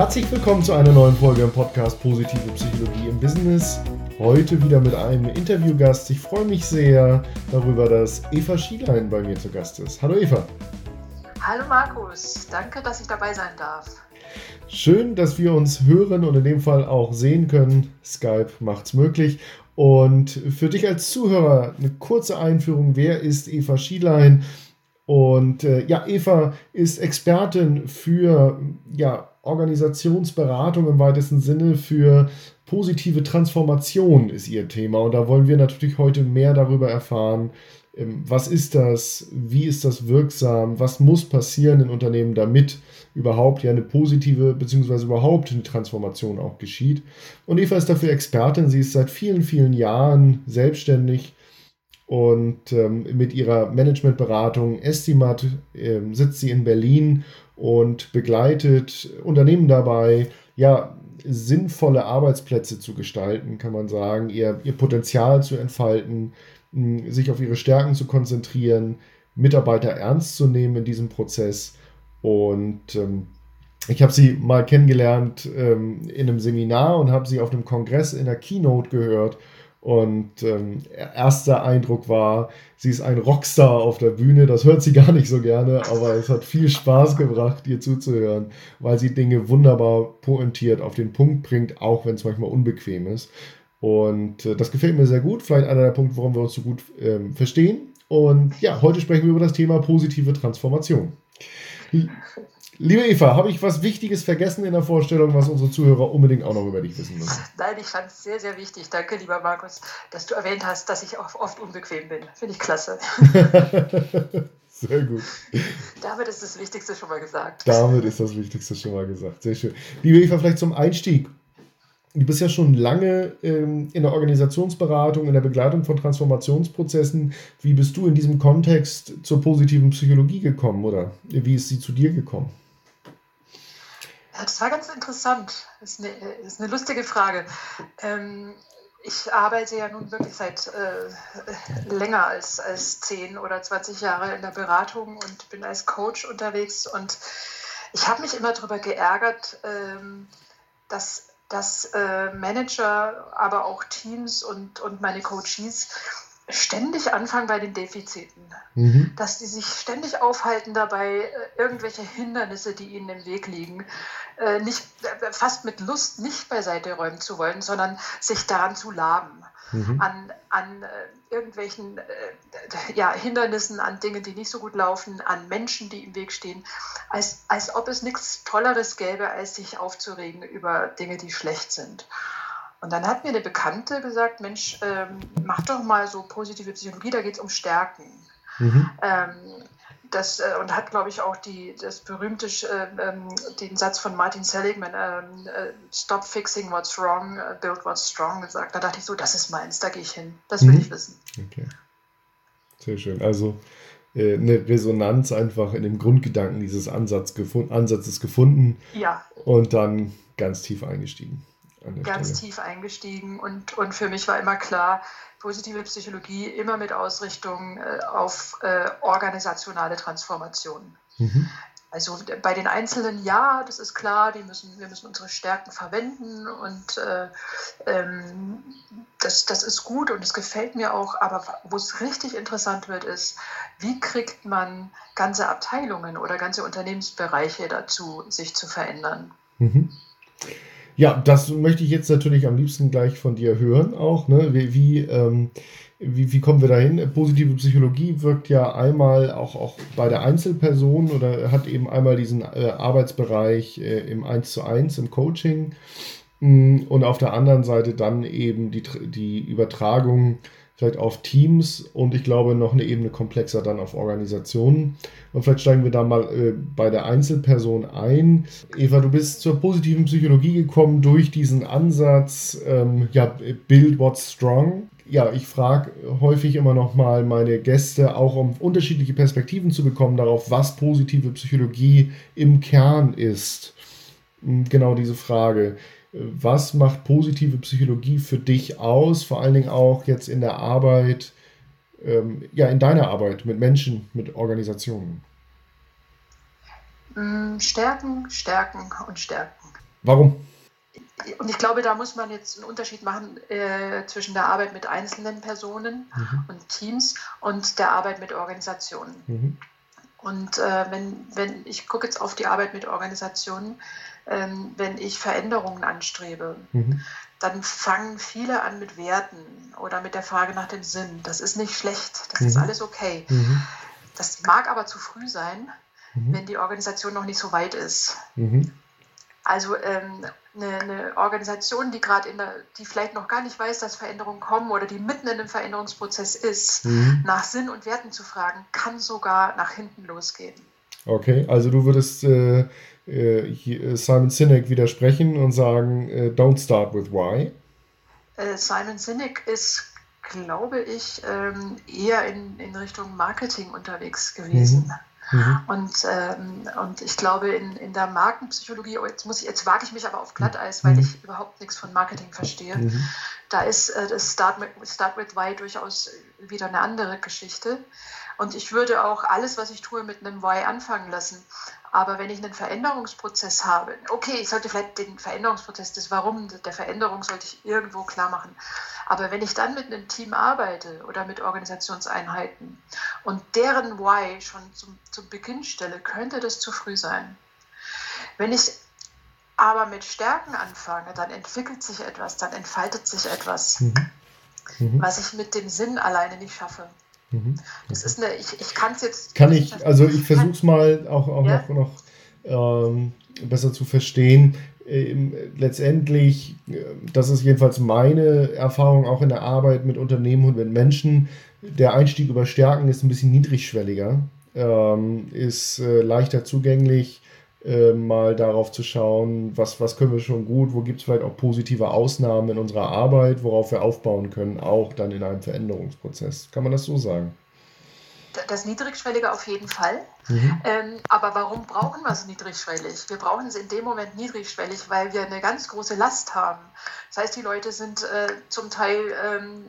Herzlich willkommen zu einer neuen Folge im Podcast Positive Psychologie im Business. Heute wieder mit einem Interviewgast. Ich freue mich sehr darüber, dass Eva Schielein bei mir zu Gast ist. Hallo Eva. Hallo Markus, danke, dass ich dabei sein darf. Schön, dass wir uns hören und in dem Fall auch sehen können. Skype macht es möglich. Und für dich als Zuhörer eine kurze Einführung. Wer ist Eva Schielein? Und äh, ja, Eva ist Expertin für ja, Organisationsberatung im weitesten Sinne, für positive Transformation ist ihr Thema. Und da wollen wir natürlich heute mehr darüber erfahren. Ähm, was ist das? Wie ist das wirksam? Was muss passieren in Unternehmen, damit überhaupt ja eine positive bzw. überhaupt eine Transformation auch geschieht? Und Eva ist dafür Expertin. Sie ist seit vielen, vielen Jahren selbstständig und ähm, mit ihrer Managementberatung Estimat äh, sitzt sie in Berlin und begleitet Unternehmen dabei, ja, sinnvolle Arbeitsplätze zu gestalten, kann man sagen, ihr, ihr Potenzial zu entfalten, sich auf ihre Stärken zu konzentrieren, Mitarbeiter ernst zu nehmen in diesem Prozess. Und ähm, ich habe sie mal kennengelernt ähm, in einem Seminar und habe sie auf einem Kongress in der Keynote gehört und ähm, erster Eindruck war, sie ist ein Rockstar auf der Bühne. Das hört sie gar nicht so gerne, aber es hat viel Spaß gebracht, ihr zuzuhören, weil sie Dinge wunderbar pointiert auf den Punkt bringt, auch wenn es manchmal unbequem ist. Und äh, das gefällt mir sehr gut. Vielleicht einer der Punkte, warum wir uns so gut ähm, verstehen. Und ja, heute sprechen wir über das Thema positive Transformation. Liebe Eva, habe ich was Wichtiges vergessen in der Vorstellung, was unsere Zuhörer unbedingt auch noch über dich wissen müssen? Nein, ich fand es sehr, sehr wichtig. Danke, lieber Markus, dass du erwähnt hast, dass ich auch oft unbequem bin. Finde ich klasse. Sehr gut. Damit ist das Wichtigste schon mal gesagt. Damit ist das Wichtigste schon mal gesagt. Sehr schön. Liebe Eva, vielleicht zum Einstieg. Du bist ja schon lange ähm, in der Organisationsberatung, in der Begleitung von Transformationsprozessen. Wie bist du in diesem Kontext zur positiven Psychologie gekommen oder wie ist sie zu dir gekommen? Das war ganz interessant. Das ist eine, ist eine lustige Frage. Ähm, ich arbeite ja nun wirklich seit äh, länger als, als 10 oder 20 Jahre in der Beratung und bin als Coach unterwegs. Und ich habe mich immer darüber geärgert, ähm, dass, dass äh, Manager, aber auch Teams und, und meine Coaches ständig anfangen bei den Defiziten. Mhm. Dass die sich ständig aufhalten dabei, äh, irgendwelche Hindernisse, die ihnen im Weg liegen, äh, nicht, äh, fast mit Lust nicht beiseite räumen zu wollen, sondern sich daran zu laben. Mhm. An, an irgendwelchen ja, Hindernissen, an Dingen, die nicht so gut laufen, an Menschen, die im Weg stehen, als, als ob es nichts Tolleres gäbe, als sich aufzuregen über Dinge, die schlecht sind. Und dann hat mir eine Bekannte gesagt, Mensch, ähm, mach doch mal so positive Psychologie, da geht es um Stärken. Mhm. Ähm, das, äh, und hat, glaube ich, auch die, das berühmte, äh, ähm, den Satz von Martin Seligman, ähm, äh, Stop fixing what's wrong, uh, build what's strong, gesagt. Da dachte ich so, das ist meins, da gehe ich hin. Das will mhm. ich wissen. Okay. Sehr schön. Also äh, eine Resonanz einfach in dem Grundgedanken dieses Ansatz gefund, Ansatzes gefunden. Ja. Und dann ganz tief eingestiegen ganz Stelle. tief eingestiegen und, und für mich war immer klar, positive Psychologie immer mit Ausrichtung äh, auf äh, organisationale Transformation. Mhm. Also bei den Einzelnen ja, das ist klar, die müssen, wir müssen unsere Stärken verwenden und äh, ähm, das, das ist gut und es gefällt mir auch, aber wo es richtig interessant wird, ist, wie kriegt man ganze Abteilungen oder ganze Unternehmensbereiche dazu, sich zu verändern. Mhm. Ja, das möchte ich jetzt natürlich am liebsten gleich von dir hören auch. Ne? Wie, wie, ähm, wie, wie kommen wir dahin? Positive Psychologie wirkt ja einmal auch, auch bei der Einzelperson oder hat eben einmal diesen äh, Arbeitsbereich äh, im 1 zu 1 im Coaching mm, und auf der anderen Seite dann eben die, die Übertragung vielleicht auf Teams und ich glaube noch eine Ebene komplexer dann auf Organisationen. Und vielleicht steigen wir da mal äh, bei der Einzelperson ein. Eva, du bist zur positiven Psychologie gekommen durch diesen Ansatz, ähm, ja, Build What's Strong. Ja, ich frage häufig immer noch mal meine Gäste, auch um unterschiedliche Perspektiven zu bekommen darauf, was positive Psychologie im Kern ist. Hm, genau diese Frage was macht positive Psychologie für dich aus, vor allen Dingen auch jetzt in der Arbeit, ähm, ja, in deiner Arbeit mit Menschen, mit Organisationen? Mm, stärken, stärken und stärken. Warum? Und ich glaube, da muss man jetzt einen Unterschied machen äh, zwischen der Arbeit mit einzelnen Personen mhm. und Teams und der Arbeit mit Organisationen. Mhm. Und äh, wenn, wenn ich gucke jetzt auf die Arbeit mit Organisationen, ähm, wenn ich Veränderungen anstrebe, mhm. dann fangen viele an mit Werten oder mit der Frage nach dem Sinn. Das ist nicht schlecht, das ist mhm. alles okay. Mhm. Das mag aber zu früh sein, mhm. wenn die Organisation noch nicht so weit ist. Also ähm, eine, eine, Organisation, die gerade in der, die vielleicht noch gar nicht weiß, dass Veränderungen kommen oder die mitten in einem Veränderungsprozess ist, mhm. nach Sinn und Werten zu fragen, kann sogar nach hinten losgehen. Okay, also du würdest äh, äh, Simon Sinek widersprechen und sagen, äh, don't start with why. Äh, Simon Sinek ist, glaube ich, ähm, eher in, in Richtung Marketing unterwegs gewesen. Mhm. Mhm. Und, ähm, und ich glaube, in, in der Markenpsychologie, oh, jetzt, muss ich, jetzt wage ich mich aber auf Glatteis, weil mhm. ich überhaupt nichts von Marketing verstehe. Mhm. Da ist äh, das Start, mit, Start with Why durchaus wieder eine andere Geschichte. Und ich würde auch alles, was ich tue, mit einem Why anfangen lassen. Aber wenn ich einen Veränderungsprozess habe, okay, ich sollte vielleicht den Veränderungsprozess, das Warum der Veränderung sollte ich irgendwo klar machen. Aber wenn ich dann mit einem Team arbeite oder mit Organisationseinheiten und deren Why schon zum, zum Beginn stelle, könnte das zu früh sein. Wenn ich aber mit Stärken anfange, dann entwickelt sich etwas, dann entfaltet sich etwas, mhm. Mhm. was ich mit dem Sinn alleine nicht schaffe. Mhm. Das ist eine, ich, ich kann es jetzt. Kann ich, also ich versuche es mal auch, auch ja? noch, noch ähm, besser zu verstehen. Ähm, letztendlich, äh, das ist jedenfalls meine Erfahrung auch in der Arbeit mit Unternehmen und mit Menschen, der Einstieg über Stärken ist ein bisschen niedrigschwelliger, ähm, ist äh, leichter zugänglich, äh, mal darauf zu schauen, was, was können wir schon gut, wo gibt es vielleicht auch positive Ausnahmen in unserer Arbeit, worauf wir aufbauen können, auch dann in einem Veränderungsprozess. Kann man das so sagen? Das Niedrigschwellige auf jeden Fall. Mhm. Ähm, aber warum brauchen wir es niedrigschwellig? Wir brauchen es in dem Moment niedrigschwellig, weil wir eine ganz große Last haben. Das heißt, die Leute sind äh, zum Teil ähm,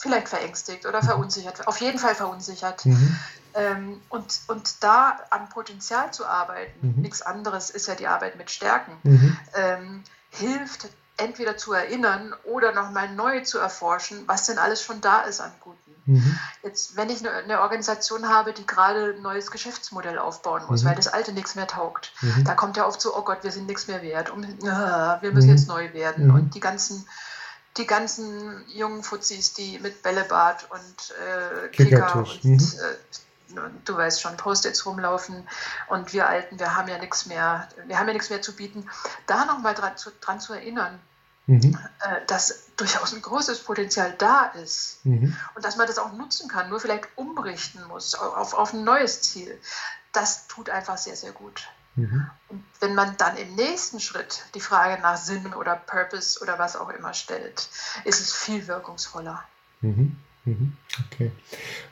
vielleicht verängstigt oder verunsichert, auf jeden Fall verunsichert. Mhm. Ähm, und, und da am Potenzial zu arbeiten, mhm. nichts anderes ist ja die Arbeit mit Stärken, mhm. ähm, hilft entweder zu erinnern oder nochmal neu zu erforschen, was denn alles schon da ist an Guten. Mhm. Jetzt, wenn ich eine, eine, Organisation habe, die gerade ein neues Geschäftsmodell aufbauen muss, mhm. weil das alte nichts mehr taugt, mhm. da kommt ja oft so, oh Gott, wir sind nichts mehr wert, um, äh, wir müssen mhm. jetzt neu werden. Mhm. Und die ganzen die ganzen jungen Fuzis, die mit Bällebad und äh, Kicker und mhm. äh, du weißt schon, Post-its rumlaufen und wir Alten, wir haben ja nichts mehr, wir haben ja nichts mehr zu bieten, da nochmal dran zu, dran zu erinnern, mhm. äh, dass durchaus ein großes Potenzial da ist mhm. und dass man das auch nutzen kann, nur vielleicht umrichten muss auf, auf ein neues Ziel. Das tut einfach sehr, sehr gut. Mhm. Und wenn man dann im nächsten Schritt die Frage nach Sinn oder Purpose oder was auch immer stellt, ist es viel wirkungsvoller. Mhm. Mhm. Okay.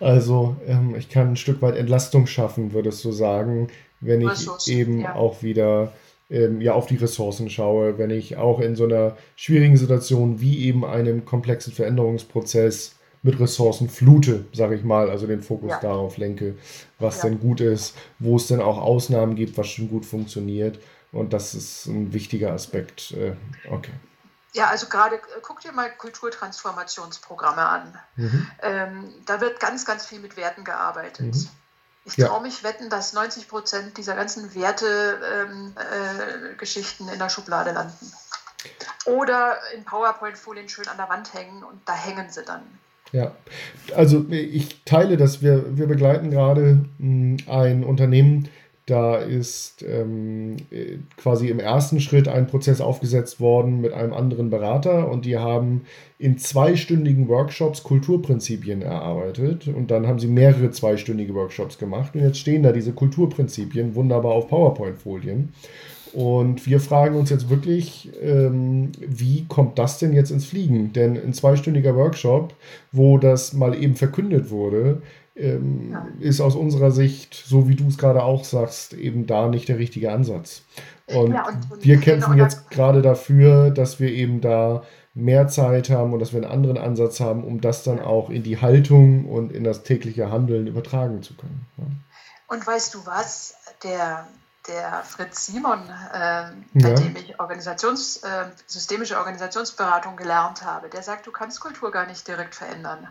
Also ähm, ich kann ein Stück weit Entlastung schaffen, würdest du sagen, wenn ich Ressourcen, eben ja. auch wieder ähm, ja, auf die Ressourcen schaue, wenn ich auch in so einer schwierigen Situation wie eben einem komplexen Veränderungsprozess mit Ressourcen flute, sage ich mal, also den Fokus ja. darauf lenke, was ja. denn gut ist, wo es denn auch Ausnahmen gibt, was schon gut funktioniert. Und das ist ein wichtiger Aspekt. Äh, okay. Ja, also gerade äh, guck dir mal Kulturtransformationsprogramme an. Mhm. Ähm, da wird ganz, ganz viel mit Werten gearbeitet. Mhm. Ich ja. traue mich wetten, dass 90 Prozent dieser ganzen Werte-Geschichten ähm, äh, in der Schublade landen. Oder in PowerPoint-Folien schön an der Wand hängen und da hängen sie dann. Ja, also ich teile das. Wir, wir begleiten gerade hm, ein Unternehmen, da ist ähm, quasi im ersten Schritt ein Prozess aufgesetzt worden mit einem anderen Berater und die haben in zweistündigen Workshops Kulturprinzipien erarbeitet und dann haben sie mehrere zweistündige Workshops gemacht und jetzt stehen da diese Kulturprinzipien wunderbar auf PowerPoint-Folien. Und wir fragen uns jetzt wirklich, ähm, wie kommt das denn jetzt ins Fliegen? Denn ein zweistündiger Workshop, wo das mal eben verkündet wurde, ähm, ja. ist aus unserer Sicht, so wie du es gerade auch sagst, eben da nicht der richtige Ansatz. Und, ja, und, und wir kämpfen jetzt gerade dafür, dass wir eben da mehr Zeit haben und dass wir einen anderen Ansatz haben, um das dann auch in die Haltung und in das tägliche Handeln übertragen zu können. Ja. Und weißt du was? Der, der Fritz Simon, äh, bei ja. dem ich Organisations, äh, systemische Organisationsberatung gelernt habe, der sagt, du kannst Kultur gar nicht direkt verändern.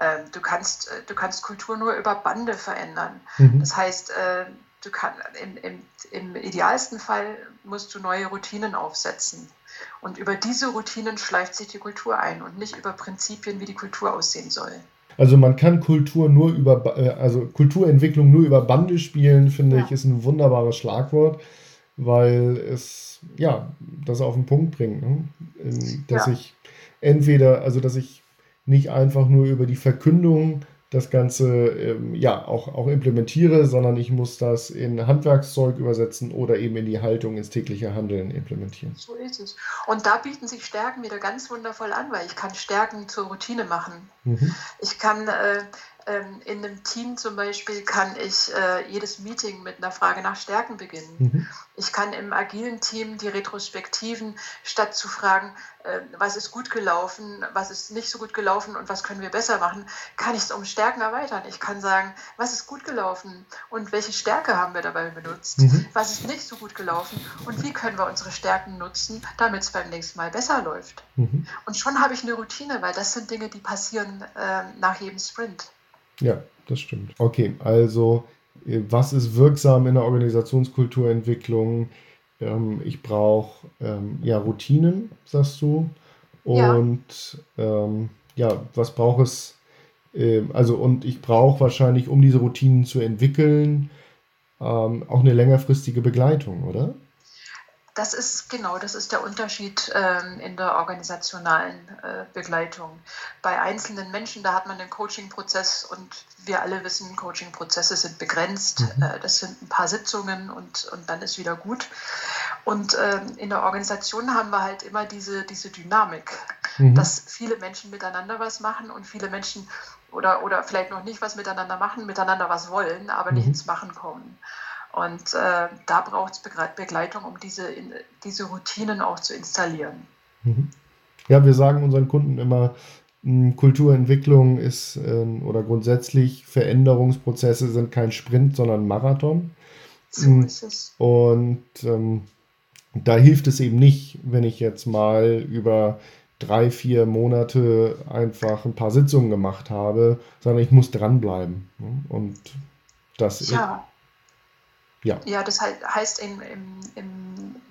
Ähm, du, kannst, äh, du kannst Kultur nur über Bande verändern. Mhm. Das heißt, äh, du kann, im, im, im idealsten Fall musst du neue Routinen aufsetzen. Und über diese Routinen schleift sich die Kultur ein und nicht über Prinzipien, wie die Kultur aussehen soll. Also man kann Kultur nur über, äh, also Kulturentwicklung nur über Bande spielen, finde ja. ich, ist ein wunderbares Schlagwort, weil es ja das auf den Punkt bringt, ne? dass ja. ich entweder, also dass ich nicht einfach nur über die Verkündung das Ganze ähm, ja auch, auch implementiere, sondern ich muss das in Handwerkszeug übersetzen oder eben in die Haltung, ins tägliche Handeln implementieren. So ist es. Und da bieten sich Stärken wieder ganz wundervoll an, weil ich kann Stärken zur Routine machen. Mhm. Ich kann äh, in einem Team zum Beispiel kann ich äh, jedes Meeting mit einer Frage nach Stärken beginnen. Mhm. Ich kann im agilen Team die Retrospektiven, statt zu fragen, äh, was ist gut gelaufen, was ist nicht so gut gelaufen und was können wir besser machen, kann ich es um Stärken erweitern. Ich kann sagen, was ist gut gelaufen und welche Stärke haben wir dabei benutzt, mhm. was ist nicht so gut gelaufen und wie können wir unsere Stärken nutzen, damit es beim nächsten Mal besser läuft. Mhm. Und schon habe ich eine Routine, weil das sind Dinge, die passieren äh, nach jedem Sprint. Ja, das stimmt. Okay, also äh, was ist wirksam in der Organisationskulturentwicklung? Ähm, ich brauche ähm, ja Routinen, sagst du. Und ja, ähm, ja was braucht es? Also, und ich brauche wahrscheinlich, um diese Routinen zu entwickeln, auch eine längerfristige Begleitung, oder? Das ist genau, das ist der Unterschied ähm, in der organisationalen äh, Begleitung. Bei einzelnen Menschen, da hat man den Coaching-Prozess und wir alle wissen, Coaching-Prozesse sind begrenzt. Mhm. Äh, das sind ein paar Sitzungen und, und dann ist wieder gut. Und ähm, in der Organisation haben wir halt immer diese, diese Dynamik, mhm. dass viele Menschen miteinander was machen und viele Menschen oder, oder vielleicht noch nicht was miteinander machen, miteinander was wollen, aber mhm. nicht ins Machen kommen. Und äh, da braucht es Begleitung, um diese, in, diese Routinen auch zu installieren. Mhm. Ja, wir sagen unseren Kunden immer, hm, Kulturentwicklung ist äh, oder grundsätzlich Veränderungsprozesse sind kein Sprint, sondern Marathon. So hm, ist es. Und ähm, da hilft es eben nicht, wenn ich jetzt mal über drei, vier Monate einfach ein paar Sitzungen gemacht habe, sondern ich muss dranbleiben. Ne? Und das ja. Ja, ja das heißt in, in, in,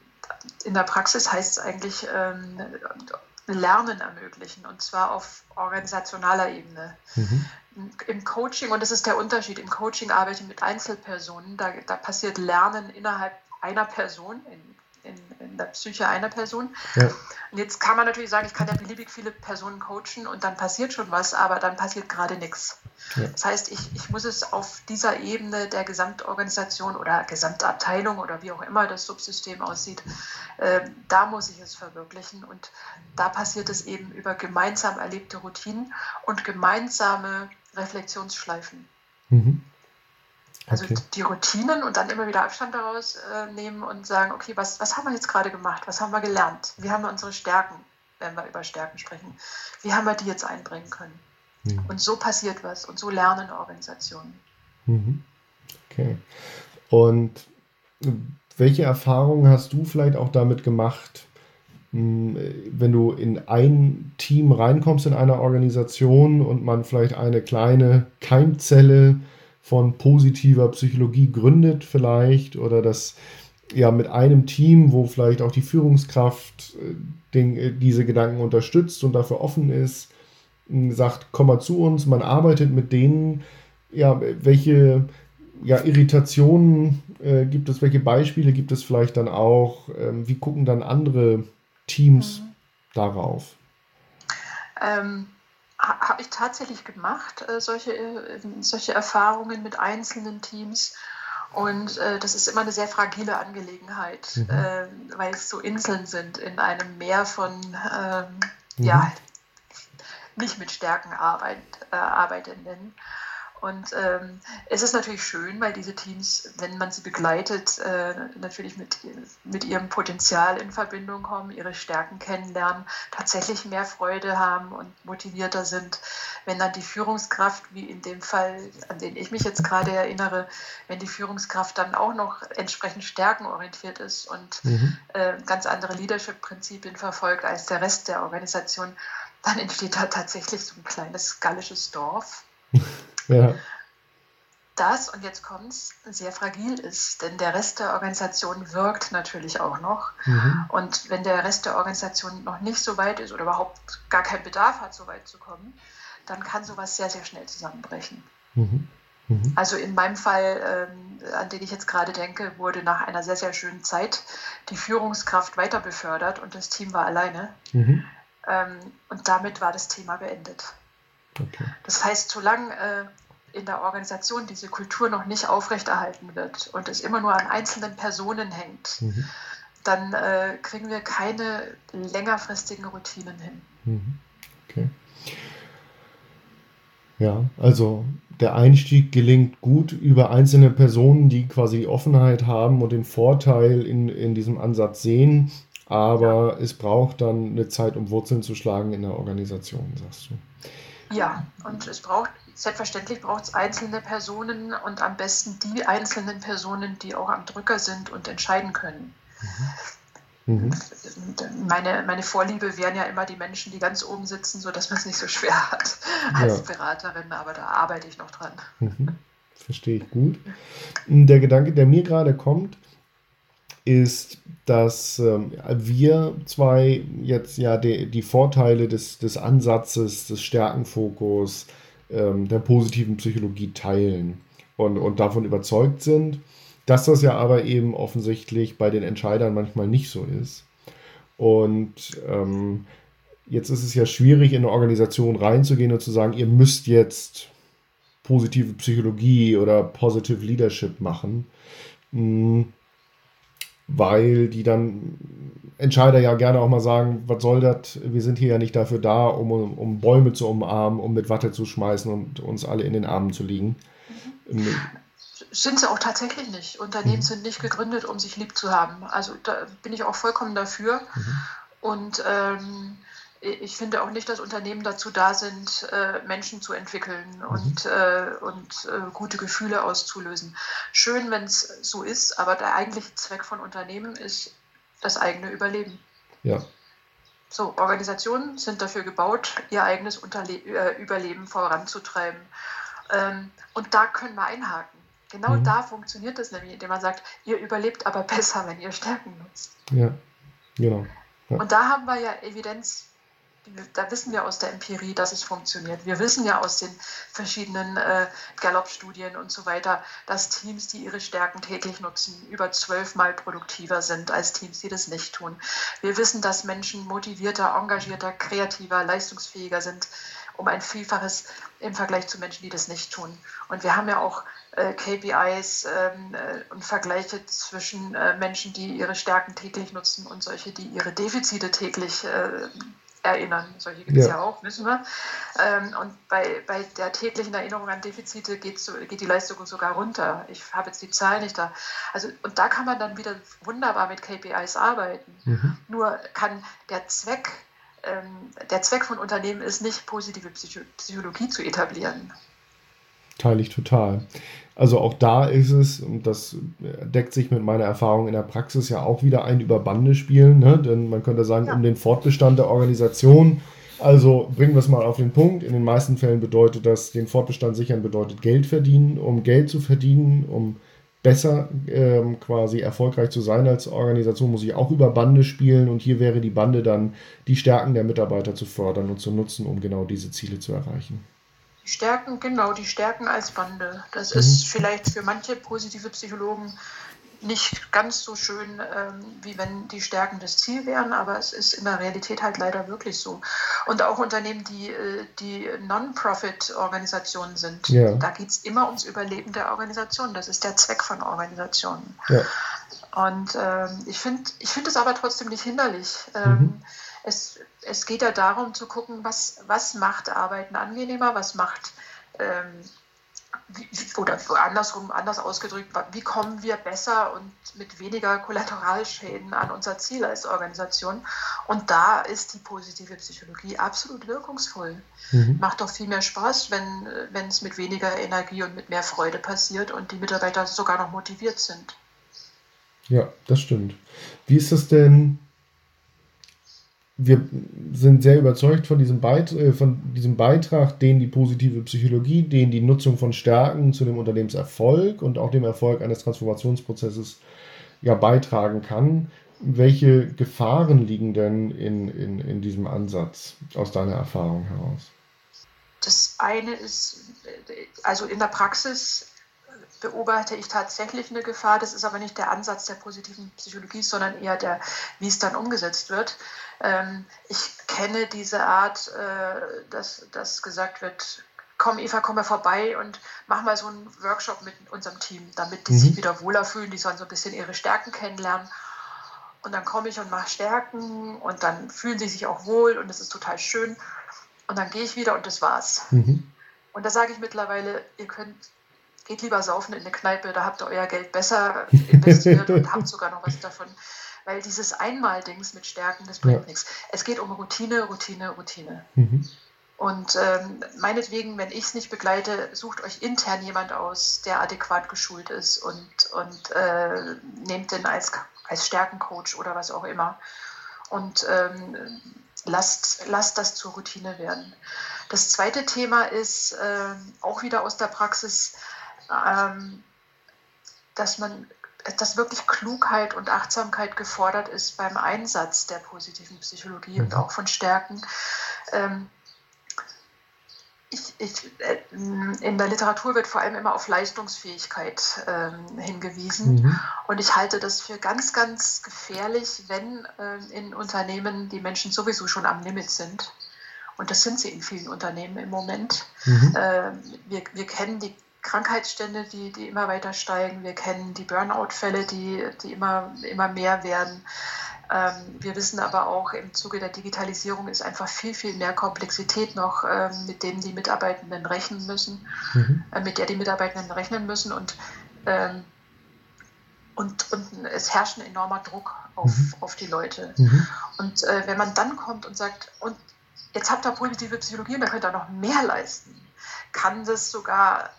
in der Praxis heißt es eigentlich ähm, Lernen ermöglichen und zwar auf organisationaler Ebene. Mhm. Im Coaching, und das ist der Unterschied, im Coaching arbeite ich mit Einzelpersonen, da, da passiert Lernen innerhalb einer Person, in in, in der Psyche einer Person. Ja. Und jetzt kann man natürlich sagen, ich kann ja beliebig viele Personen coachen und dann passiert schon was, aber dann passiert gerade nichts. Ja. Das heißt, ich, ich muss es auf dieser Ebene der Gesamtorganisation oder Gesamtabteilung oder wie auch immer das Subsystem aussieht, äh, da muss ich es verwirklichen. Und da passiert es eben über gemeinsam erlebte Routinen und gemeinsame Reflexionsschleifen. Mhm. Also okay. die Routinen und dann immer wieder Abstand daraus äh, nehmen und sagen, okay, was, was haben wir jetzt gerade gemacht? Was haben wir gelernt? Wie haben wir unsere Stärken, wenn wir über Stärken sprechen? Wie haben wir die jetzt einbringen können? Mhm. Und so passiert was und so lernen Organisationen. Mhm. Okay. Und welche Erfahrungen hast du vielleicht auch damit gemacht, hm, wenn du in ein Team reinkommst in einer Organisation und man vielleicht eine kleine Keimzelle von positiver Psychologie gründet vielleicht oder das ja mit einem Team, wo vielleicht auch die Führungskraft äh, den, äh, diese Gedanken unterstützt und dafür offen ist, sagt, komm mal zu uns, man arbeitet mit denen, ja, welche ja, Irritationen äh, gibt es, welche Beispiele gibt es vielleicht dann auch, ähm, wie gucken dann andere Teams mhm. darauf? Ähm, habe ich tatsächlich gemacht, äh, solche, äh, solche Erfahrungen mit einzelnen Teams. Und äh, das ist immer eine sehr fragile Angelegenheit, mhm. äh, weil es so Inseln sind in einem Meer von, ähm, mhm. ja, nicht mit Stärken arbeit, äh, Arbeitenden. Und ähm, es ist natürlich schön, weil diese Teams, wenn man sie begleitet, äh, natürlich mit, mit ihrem Potenzial in Verbindung kommen, ihre Stärken kennenlernen, tatsächlich mehr Freude haben und motivierter sind. Wenn dann die Führungskraft, wie in dem Fall, an den ich mich jetzt gerade erinnere, wenn die Führungskraft dann auch noch entsprechend stärkenorientiert ist und mhm. äh, ganz andere Leadership-Prinzipien verfolgt als der Rest der Organisation, dann entsteht da tatsächlich so ein kleines gallisches Dorf. ja. Das, und jetzt kommt es, sehr fragil ist, denn der Rest der Organisation wirkt natürlich auch noch. Mhm. Und wenn der Rest der Organisation noch nicht so weit ist oder überhaupt gar keinen Bedarf hat, so weit zu kommen, dann kann sowas sehr, sehr schnell zusammenbrechen. Mhm. Mhm. Also in meinem Fall, ähm, an den ich jetzt gerade denke, wurde nach einer sehr, sehr schönen Zeit die Führungskraft weiter befördert und das Team war alleine. Mhm. Ähm, und damit war das Thema beendet. Okay. Das heißt, solange äh, in der Organisation diese Kultur noch nicht aufrechterhalten wird und es immer nur an einzelnen Personen hängt, mhm. dann äh, kriegen wir keine längerfristigen Routinen hin. Mhm. Okay. Ja, also der Einstieg gelingt gut über einzelne Personen, die quasi die Offenheit haben und den Vorteil in, in diesem Ansatz sehen aber ja. es braucht dann eine Zeit, um Wurzeln zu schlagen in der Organisation, sagst du. Ja, und es braucht, selbstverständlich braucht es einzelne Personen und am besten die einzelnen Personen, die auch am Drücker sind und entscheiden können. Mhm. Mhm. Meine, meine Vorliebe wären ja immer die Menschen, die ganz oben sitzen, sodass man es nicht so schwer hat als ja. Beraterin, aber da arbeite ich noch dran. Mhm. Verstehe ich gut. Der Gedanke, der mir gerade kommt, ist, dass ähm, wir zwei jetzt ja die, die Vorteile des, des Ansatzes, des Stärkenfokus, ähm, der positiven Psychologie teilen und, und davon überzeugt sind, dass das ja aber eben offensichtlich bei den Entscheidern manchmal nicht so ist. Und ähm, jetzt ist es ja schwierig, in eine Organisation reinzugehen und zu sagen, ihr müsst jetzt positive Psychologie oder Positive Leadership machen. Hm weil die dann Entscheider ja gerne auch mal sagen, was soll das, wir sind hier ja nicht dafür da, um, um Bäume zu umarmen, um mit Watte zu schmeißen und uns alle in den Armen zu liegen. Mhm. Sind sie auch tatsächlich nicht. Unternehmen mhm. sind nicht gegründet, um sich lieb zu haben. Also da bin ich auch vollkommen dafür. Mhm. Und ähm, ich finde auch nicht, dass Unternehmen dazu da sind, äh, Menschen zu entwickeln mhm. und, äh, und äh, gute Gefühle auszulösen. Schön, wenn es so ist, aber der eigentliche Zweck von Unternehmen ist das eigene Überleben. Ja. So, Organisationen sind dafür gebaut, ihr eigenes Unterle Überleben voranzutreiben. Ähm, und da können wir einhaken. Genau mhm. da funktioniert es nämlich, indem man sagt, ihr überlebt aber besser, wenn ihr Stärken nutzt. Ja, genau. Ja. Und da haben wir ja Evidenz da wissen wir aus der Empirie, dass es funktioniert. Wir wissen ja aus den verschiedenen äh, Gallup-Studien und so weiter, dass Teams, die ihre Stärken täglich nutzen, über zwölfmal produktiver sind als Teams, die das nicht tun. Wir wissen, dass Menschen motivierter, engagierter, kreativer, leistungsfähiger sind, um ein Vielfaches im Vergleich zu Menschen, die das nicht tun. Und wir haben ja auch äh, KPIs ähm, äh, und Vergleiche zwischen äh, Menschen, die ihre Stärken täglich nutzen und solche, die ihre Defizite täglich äh, erinnern. Solche gibt es ja. ja. auch, wissen wir. Ähm, und bei, bei der täglichen Erinnerung an Defizite geht, so, geht die Leistung sogar runter. Ich habe jetzt die Zahl nicht da. Also, und da kann man dann wieder wunderbar mit KPIs arbeiten. Mhm. Nur kann der Zweck, ähm, der Zweck von Unternehmen ist nicht, positive Psycho Psychologie zu etablieren. Teile ich total. Also auch da ist es, und das deckt sich mit meiner Erfahrung in der Praxis ja auch wieder ein über Bande spielen, ne? denn man könnte sagen, ja. um den Fortbestand der Organisation, also bringen wir es mal auf den Punkt, in den meisten Fällen bedeutet das, den Fortbestand sichern bedeutet Geld verdienen, um Geld zu verdienen, um besser ähm, quasi erfolgreich zu sein als Organisation, muss ich auch über Bande spielen und hier wäre die Bande dann, die Stärken der Mitarbeiter zu fördern und zu nutzen, um genau diese Ziele zu erreichen. Die Stärken, genau, die Stärken als Bande. Das mhm. ist vielleicht für manche positive Psychologen nicht ganz so schön, ähm, wie wenn die Stärken das Ziel wären, aber es ist in der Realität halt leider wirklich so. Und auch Unternehmen, die, äh, die Non-Profit-Organisationen sind, ja. da geht es immer ums Überleben der Organisation. Das ist der Zweck von Organisationen. Ja. Und ähm, ich finde ich find es aber trotzdem nicht hinderlich. Ähm, mhm es, es geht ja darum zu gucken, was, was macht Arbeiten angenehmer, was macht ähm, wie, oder andersrum, anders ausgedrückt, wie kommen wir besser und mit weniger Kollateralschäden an unser Ziel als Organisation? Und da ist die positive Psychologie absolut wirkungsvoll. Mhm. Macht doch viel mehr Spaß, wenn, wenn es mit weniger Energie und mit mehr Freude passiert und die Mitarbeiter sogar noch motiviert sind. Ja, das stimmt. Wie ist das denn wir sind sehr überzeugt von diesem, Beit äh, von diesem Beitrag, den die positive Psychologie, den die Nutzung von Stärken zu dem Unternehmenserfolg und auch dem Erfolg eines Transformationsprozesses ja beitragen kann. Welche Gefahren liegen denn in, in, in diesem Ansatz aus deiner Erfahrung heraus? Das eine ist, also in der Praxis beobachte ich tatsächlich eine Gefahr. Das ist aber nicht der Ansatz der positiven Psychologie, sondern eher der, wie es dann umgesetzt wird. Ähm, ich kenne diese Art, äh, dass, dass gesagt wird, komm Eva, komm mal vorbei und mach mal so einen Workshop mit unserem Team, damit die mhm. sich wieder wohler fühlen, die sollen so ein bisschen ihre Stärken kennenlernen. Und dann komme ich und mache Stärken und dann fühlen sie sich auch wohl und es ist total schön. Und dann gehe ich wieder und das war's. Mhm. Und da sage ich mittlerweile, ihr könnt, geht lieber saufen in eine Kneipe, da habt ihr euer Geld besser investiert und habt sogar noch was davon. Weil dieses Einmal-Dings mit Stärken, das bringt ja. nichts. Es geht um Routine, Routine, Routine. Mhm. Und ähm, meinetwegen, wenn ich es nicht begleite, sucht euch intern jemand aus, der adäquat geschult ist und, und äh, nehmt den als, als Stärkencoach oder was auch immer. Und ähm, lasst, lasst das zur Routine werden. Das zweite Thema ist äh, auch wieder aus der Praxis, ähm, dass man dass wirklich Klugheit und Achtsamkeit gefordert ist beim Einsatz der positiven Psychologie mhm. und auch von Stärken. Ähm, ich, ich, äh, in der Literatur wird vor allem immer auf Leistungsfähigkeit ähm, hingewiesen. Mhm. Und ich halte das für ganz, ganz gefährlich, wenn ähm, in Unternehmen die Menschen sowieso schon am Limit sind. Und das sind sie in vielen Unternehmen im Moment. Mhm. Äh, wir, wir kennen die Krankheitsstände, die, die immer weiter steigen. Wir kennen die Burnout-Fälle, die, die immer, immer mehr werden. Ähm, wir wissen aber auch, im Zuge der Digitalisierung ist einfach viel, viel mehr Komplexität noch, ähm, mit dem die Mitarbeitenden rechnen müssen, mhm. äh, mit der die Mitarbeitenden rechnen müssen. Und, ähm, und, und es herrscht ein enormer Druck auf, mhm. auf die Leute. Mhm. Und äh, wenn man dann kommt und sagt, und jetzt habt ihr positive Psychologie und da könnt ihr noch mehr leisten, kann das sogar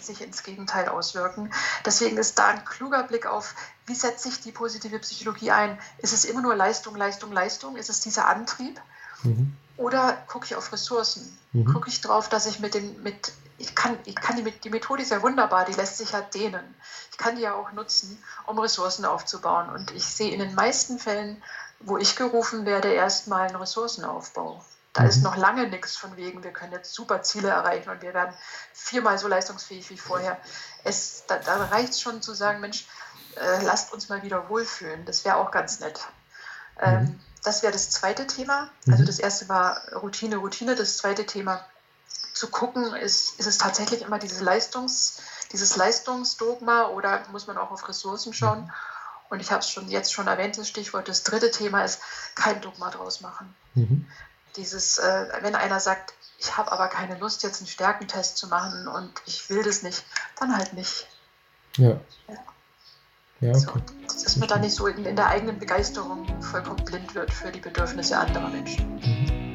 sich ins Gegenteil auswirken. Deswegen ist da ein kluger Blick auf, wie setzt sich die positive Psychologie ein? Ist es immer nur Leistung, Leistung, Leistung? Ist es dieser Antrieb? Mhm. Oder gucke ich auf Ressourcen? Mhm. Gucke ich darauf, dass ich mit dem, mit, ich kann, ich kann die, die Methode ist ja wunderbar, die lässt sich ja dehnen. Ich kann die ja auch nutzen, um Ressourcen aufzubauen. Und ich sehe in den meisten Fällen, wo ich gerufen werde, erstmal einen Ressourcenaufbau. Da ist mhm. noch lange nichts von wegen, wir können jetzt super Ziele erreichen und wir werden viermal so leistungsfähig wie vorher. Es, da, da reicht es schon zu sagen, Mensch, äh, lasst uns mal wieder wohlfühlen. Das wäre auch ganz nett. Ähm, mhm. Das wäre das zweite Thema. Also mhm. das erste war Routine, Routine. Das zweite Thema zu gucken, ist, ist es tatsächlich immer diese Leistungs, dieses Leistungsdogma oder muss man auch auf Ressourcen schauen? Mhm. Und ich habe es schon jetzt schon erwähnt, das Stichwort. Das dritte Thema ist kein Dogma draus machen. Mhm dieses, äh, wenn einer sagt, ich habe aber keine Lust, jetzt einen Stärkentest zu machen und ich will das nicht, dann halt nicht. Ja. ja. ja okay. so, dass man da nicht so in, in, der eigenen Begeisterung vollkommen blind wird für die Bedürfnisse anderer Menschen. Mhm.